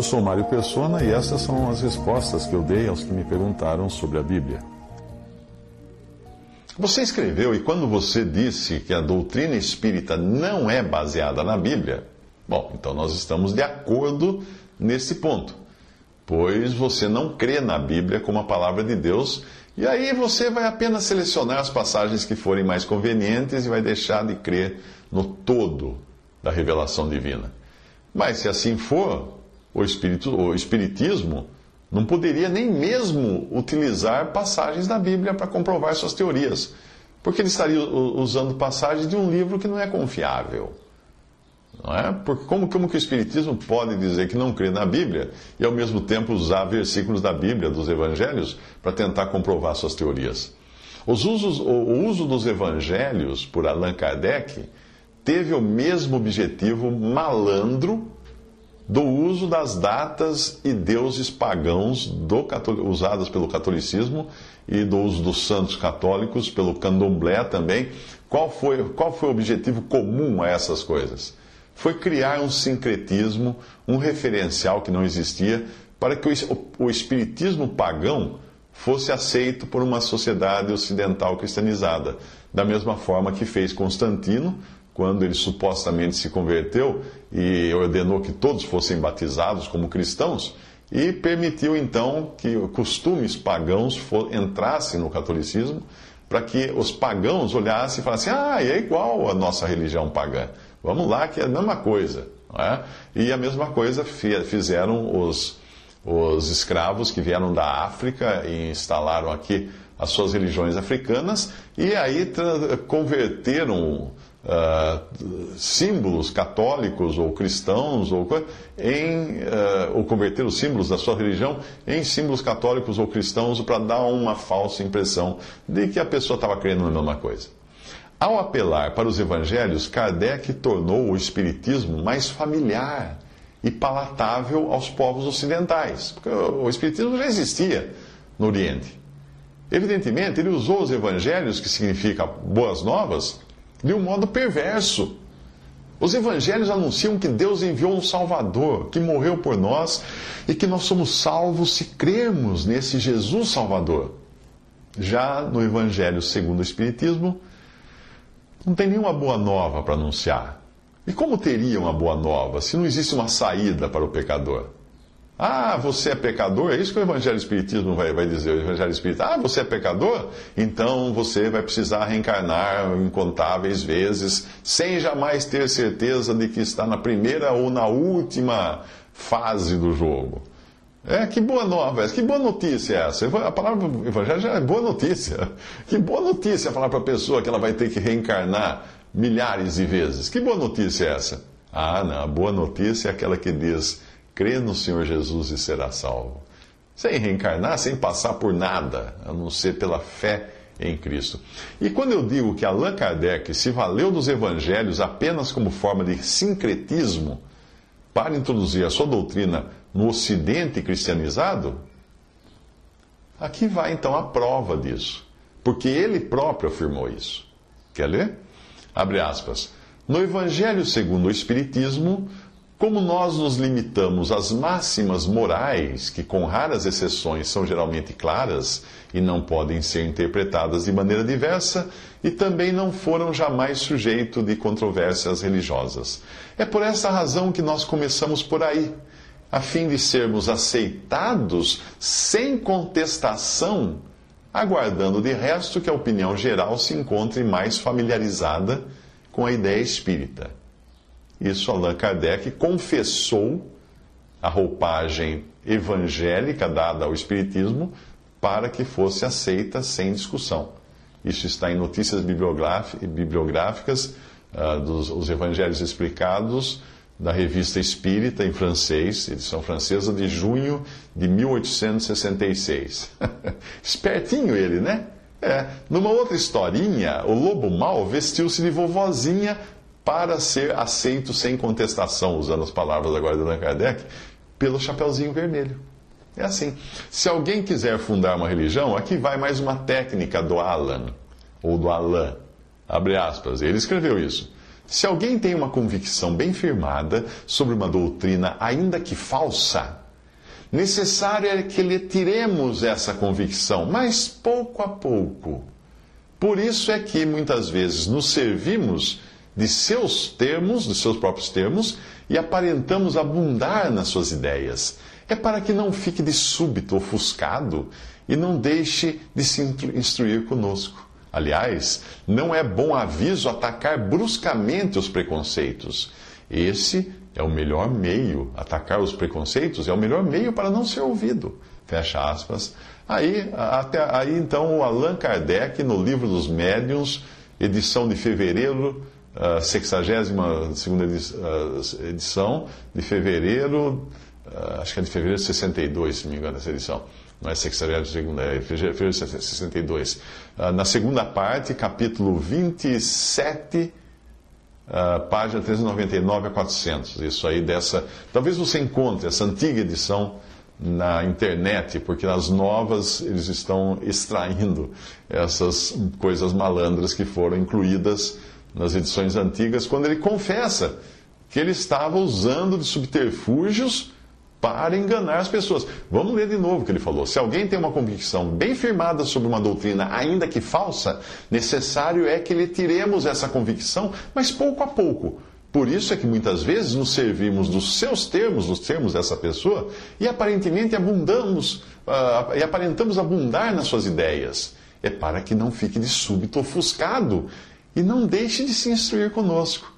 Eu sou Mário Persona e essas são as respostas que eu dei aos que me perguntaram sobre a Bíblia. Você escreveu, e quando você disse que a doutrina espírita não é baseada na Bíblia, bom, então nós estamos de acordo nesse ponto, pois você não crê na Bíblia como a palavra de Deus, e aí você vai apenas selecionar as passagens que forem mais convenientes e vai deixar de crer no todo da revelação divina. Mas se assim for, o, espírito, o Espiritismo não poderia nem mesmo utilizar passagens da Bíblia para comprovar suas teorias, porque ele estaria usando passagens de um livro que não é confiável. Não é? Porque como, como que o Espiritismo pode dizer que não crê na Bíblia e ao mesmo tempo usar versículos da Bíblia, dos Evangelhos, para tentar comprovar suas teorias? Os usos, o, uso dos Evangelhos por Allan Kardec teve o mesmo objetivo malandro do uso das datas e deuses pagãos do, usadas pelo catolicismo e do uso dos santos católicos pelo candomblé também. Qual foi, qual foi o objetivo comum a essas coisas? Foi criar um sincretismo, um referencial que não existia, para que o, o espiritismo pagão fosse aceito por uma sociedade ocidental cristianizada, da mesma forma que fez Constantino quando ele supostamente se converteu e ordenou que todos fossem batizados como cristãos, e permitiu então que costumes pagãos entrassem no catolicismo, para que os pagãos olhassem e falassem: ah, é igual a nossa religião pagã. Vamos lá, que é a mesma coisa. É? E a mesma coisa fizeram os, os escravos que vieram da África e instalaram aqui as suas religiões africanas, e aí converteram uh, símbolos católicos ou cristãos ou, em, uh, ou converter os símbolos da sua religião em símbolos católicos ou cristãos para dar uma falsa impressão de que a pessoa estava crendo na mesma coisa. Ao apelar para os evangelhos, Kardec tornou o espiritismo mais familiar e palatável aos povos ocidentais, porque o espiritismo já existia no Oriente. Evidentemente, ele usou os evangelhos, que significa boas novas, de um modo perverso. Os evangelhos anunciam que Deus enviou um Salvador, que morreu por nós e que nós somos salvos se crermos nesse Jesus Salvador. Já no Evangelho segundo o Espiritismo, não tem nenhuma boa nova para anunciar. E como teria uma boa nova se não existe uma saída para o pecador? Ah, você é pecador? É isso que o Evangelho Espiritismo vai, vai dizer. O Evangelho Espírita, ah, você é pecador? Então você vai precisar reencarnar incontáveis vezes, sem jamais ter certeza de que está na primeira ou na última fase do jogo. É, que boa nova, que boa notícia é essa? A palavra evangelho já é boa notícia. Que boa notícia falar para a pessoa que ela vai ter que reencarnar milhares de vezes. Que boa notícia é essa? Ah, não, a boa notícia é aquela que diz crê no Senhor Jesus e será salvo. Sem reencarnar, sem passar por nada, a não ser pela fé em Cristo. E quando eu digo que Allan Kardec se valeu dos evangelhos apenas como forma de sincretismo para introduzir a sua doutrina no ocidente cristianizado, aqui vai então a prova disso. Porque ele próprio afirmou isso. Quer ler? Abre aspas. No Evangelho segundo o Espiritismo, como nós nos limitamos às máximas morais, que com raras exceções são geralmente claras e não podem ser interpretadas de maneira diversa, e também não foram jamais sujeito de controvérsias religiosas. É por essa razão que nós começamos por aí, a fim de sermos aceitados sem contestação, aguardando de resto que a opinião geral se encontre mais familiarizada com a ideia espírita. Isso Allan Kardec confessou a roupagem evangélica dada ao Espiritismo para que fosse aceita sem discussão. Isso está em Notícias Bibliográficas, uh, dos os Evangelhos Explicados, da Revista Espírita, em francês, edição francesa, de junho de 1866. Espertinho ele, né? É. Numa outra historinha, o lobo mau vestiu-se de vovozinha para ser aceito sem contestação, usando as palavras agora de Allan Kardec, pelo Chapeuzinho Vermelho. É assim. Se alguém quiser fundar uma religião, aqui vai mais uma técnica do Alan, ou do Alain. Abre aspas. Ele escreveu isso. Se alguém tem uma convicção bem firmada sobre uma doutrina, ainda que falsa, necessário é que lhe tiremos essa convicção, mas pouco a pouco. Por isso é que muitas vezes nos servimos de seus termos, de seus próprios termos, e aparentamos abundar nas suas ideias. É para que não fique de súbito ofuscado e não deixe de se instruir conosco. Aliás, não é bom aviso atacar bruscamente os preconceitos. Esse é o melhor meio, atacar os preconceitos é o melhor meio para não ser ouvido. Fecha aspas. Aí, até, aí então, o Allan Kardec, no livro dos Médiuns, edição de fevereiro, uh, 62 edição, de fevereiro, uh, acho que é de fevereiro de 62, se me engano, essa edição não é sexagésimo segundo, é fevereiro de 62. Uh, na segunda parte, capítulo 27, uh, página 399 a 400. Isso aí dessa. Talvez você encontre essa antiga edição na internet, porque nas novas eles estão extraindo essas coisas malandras que foram incluídas nas edições antigas, quando ele confessa que ele estava usando de subterfúgios para enganar as pessoas. Vamos ler de novo o que ele falou. Se alguém tem uma convicção bem firmada sobre uma doutrina, ainda que falsa, necessário é que lhe tiremos essa convicção, mas pouco a pouco. Por isso é que muitas vezes nos servimos dos seus termos, dos termos dessa pessoa, e aparentemente abundamos, uh, e aparentamos abundar nas suas ideias. É para que não fique de súbito ofuscado e não deixe de se instruir conosco.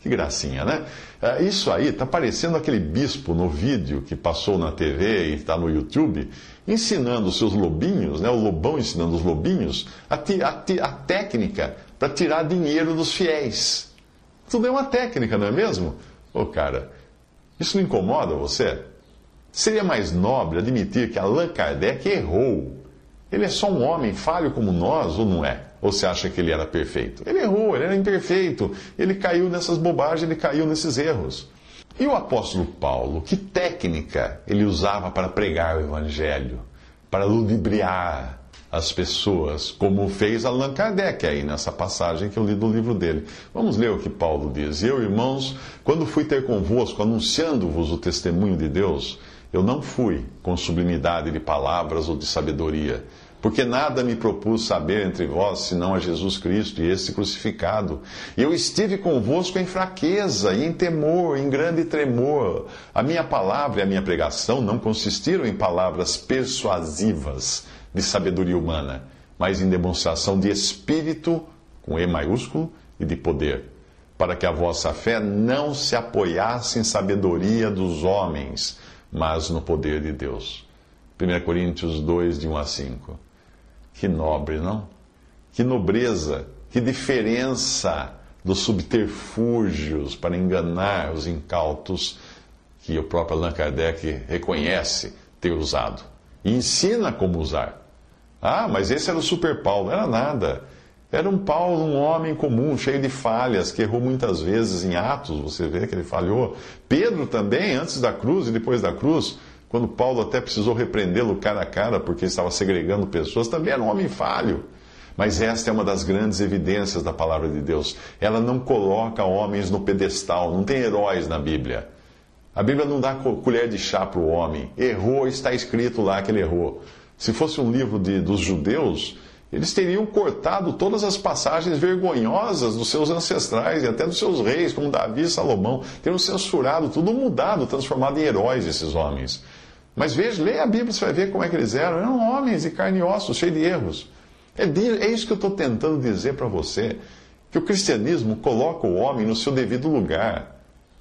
Que gracinha, né? É, isso aí está parecendo aquele bispo no vídeo que passou na TV e está no YouTube, ensinando os seus lobinhos, né? o lobão ensinando os lobinhos, a, a, a técnica para tirar dinheiro dos fiéis. Tudo é uma técnica, não é mesmo? Ô cara, isso não incomoda você? Seria mais nobre admitir que Allan Kardec errou. Ele é só um homem falho como nós, ou não é? Ou você acha que ele era perfeito? Ele errou, ele era imperfeito. Ele caiu nessas bobagens, ele caiu nesses erros. E o apóstolo Paulo, que técnica ele usava para pregar o evangelho, para ludibriar as pessoas, como fez Allan Kardec aí nessa passagem que eu li do livro dele. Vamos ler o que Paulo diz. Eu, irmãos, quando fui ter convosco, anunciando-vos o testemunho de Deus, eu não fui com sublimidade de palavras ou de sabedoria porque nada me propus saber entre vós, senão a Jesus Cristo e esse crucificado. E eu estive convosco em fraqueza e em temor, em grande tremor. A minha palavra e a minha pregação não consistiram em palavras persuasivas de sabedoria humana, mas em demonstração de espírito, com E maiúsculo, e de poder, para que a vossa fé não se apoiasse em sabedoria dos homens, mas no poder de Deus. 1 Coríntios 2, de 1 a 5. Que nobre, não? Que nobreza, que diferença dos subterfúgios para enganar os incautos que o próprio Allan Kardec reconhece ter usado e ensina como usar. Ah, mas esse era o super Paulo, não era nada. Era um Paulo, um homem comum, cheio de falhas, que errou muitas vezes em Atos, você vê que ele falhou. Pedro também, antes da cruz e depois da cruz, quando Paulo até precisou repreendê-lo cara a cara porque estava segregando pessoas, também era um homem falho. Mas esta é uma das grandes evidências da palavra de Deus. Ela não coloca homens no pedestal, não tem heróis na Bíblia. A Bíblia não dá colher de chá para o homem. Errou, está escrito lá que ele errou. Se fosse um livro de, dos judeus, eles teriam cortado todas as passagens vergonhosas dos seus ancestrais e até dos seus reis, como Davi e Salomão. Teriam censurado, tudo mudado, transformado em heróis esses homens. Mas veja, leia a Bíblia, você vai ver como é que eles eram. Eram homens de carne e osso, cheios de erros. É, é isso que eu estou tentando dizer para você. Que o cristianismo coloca o homem no seu devido lugar.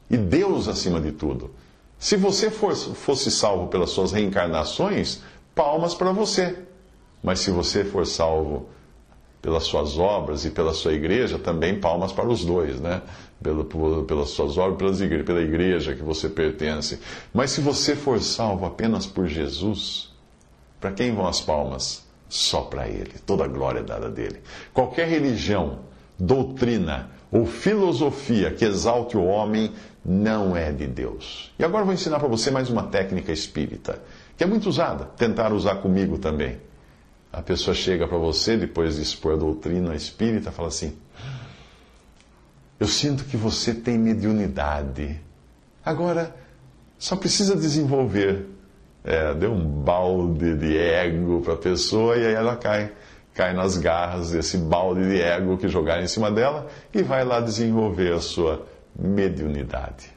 E Deus acima de tudo. Se você for, fosse salvo pelas suas reencarnações, palmas para você. Mas se você for salvo pelas suas obras e pela sua igreja, também palmas para os dois, né? Pelo, pelas suas obras, pelas igre pela igreja que você pertence. Mas se você for salvo apenas por Jesus, para quem vão as palmas? Só para Ele. Toda a glória é dada dele. Qualquer religião, doutrina ou filosofia que exalte o homem não é de Deus. E agora vou ensinar para você mais uma técnica espírita, que é muito usada, tentar usar comigo também. A pessoa chega para você, depois de expor a doutrina espírita, fala assim: Eu sinto que você tem mediunidade. Agora, só precisa desenvolver. É, deu um balde de ego para a pessoa e aí ela cai cai nas garras desse balde de ego que jogaram em cima dela e vai lá desenvolver a sua mediunidade.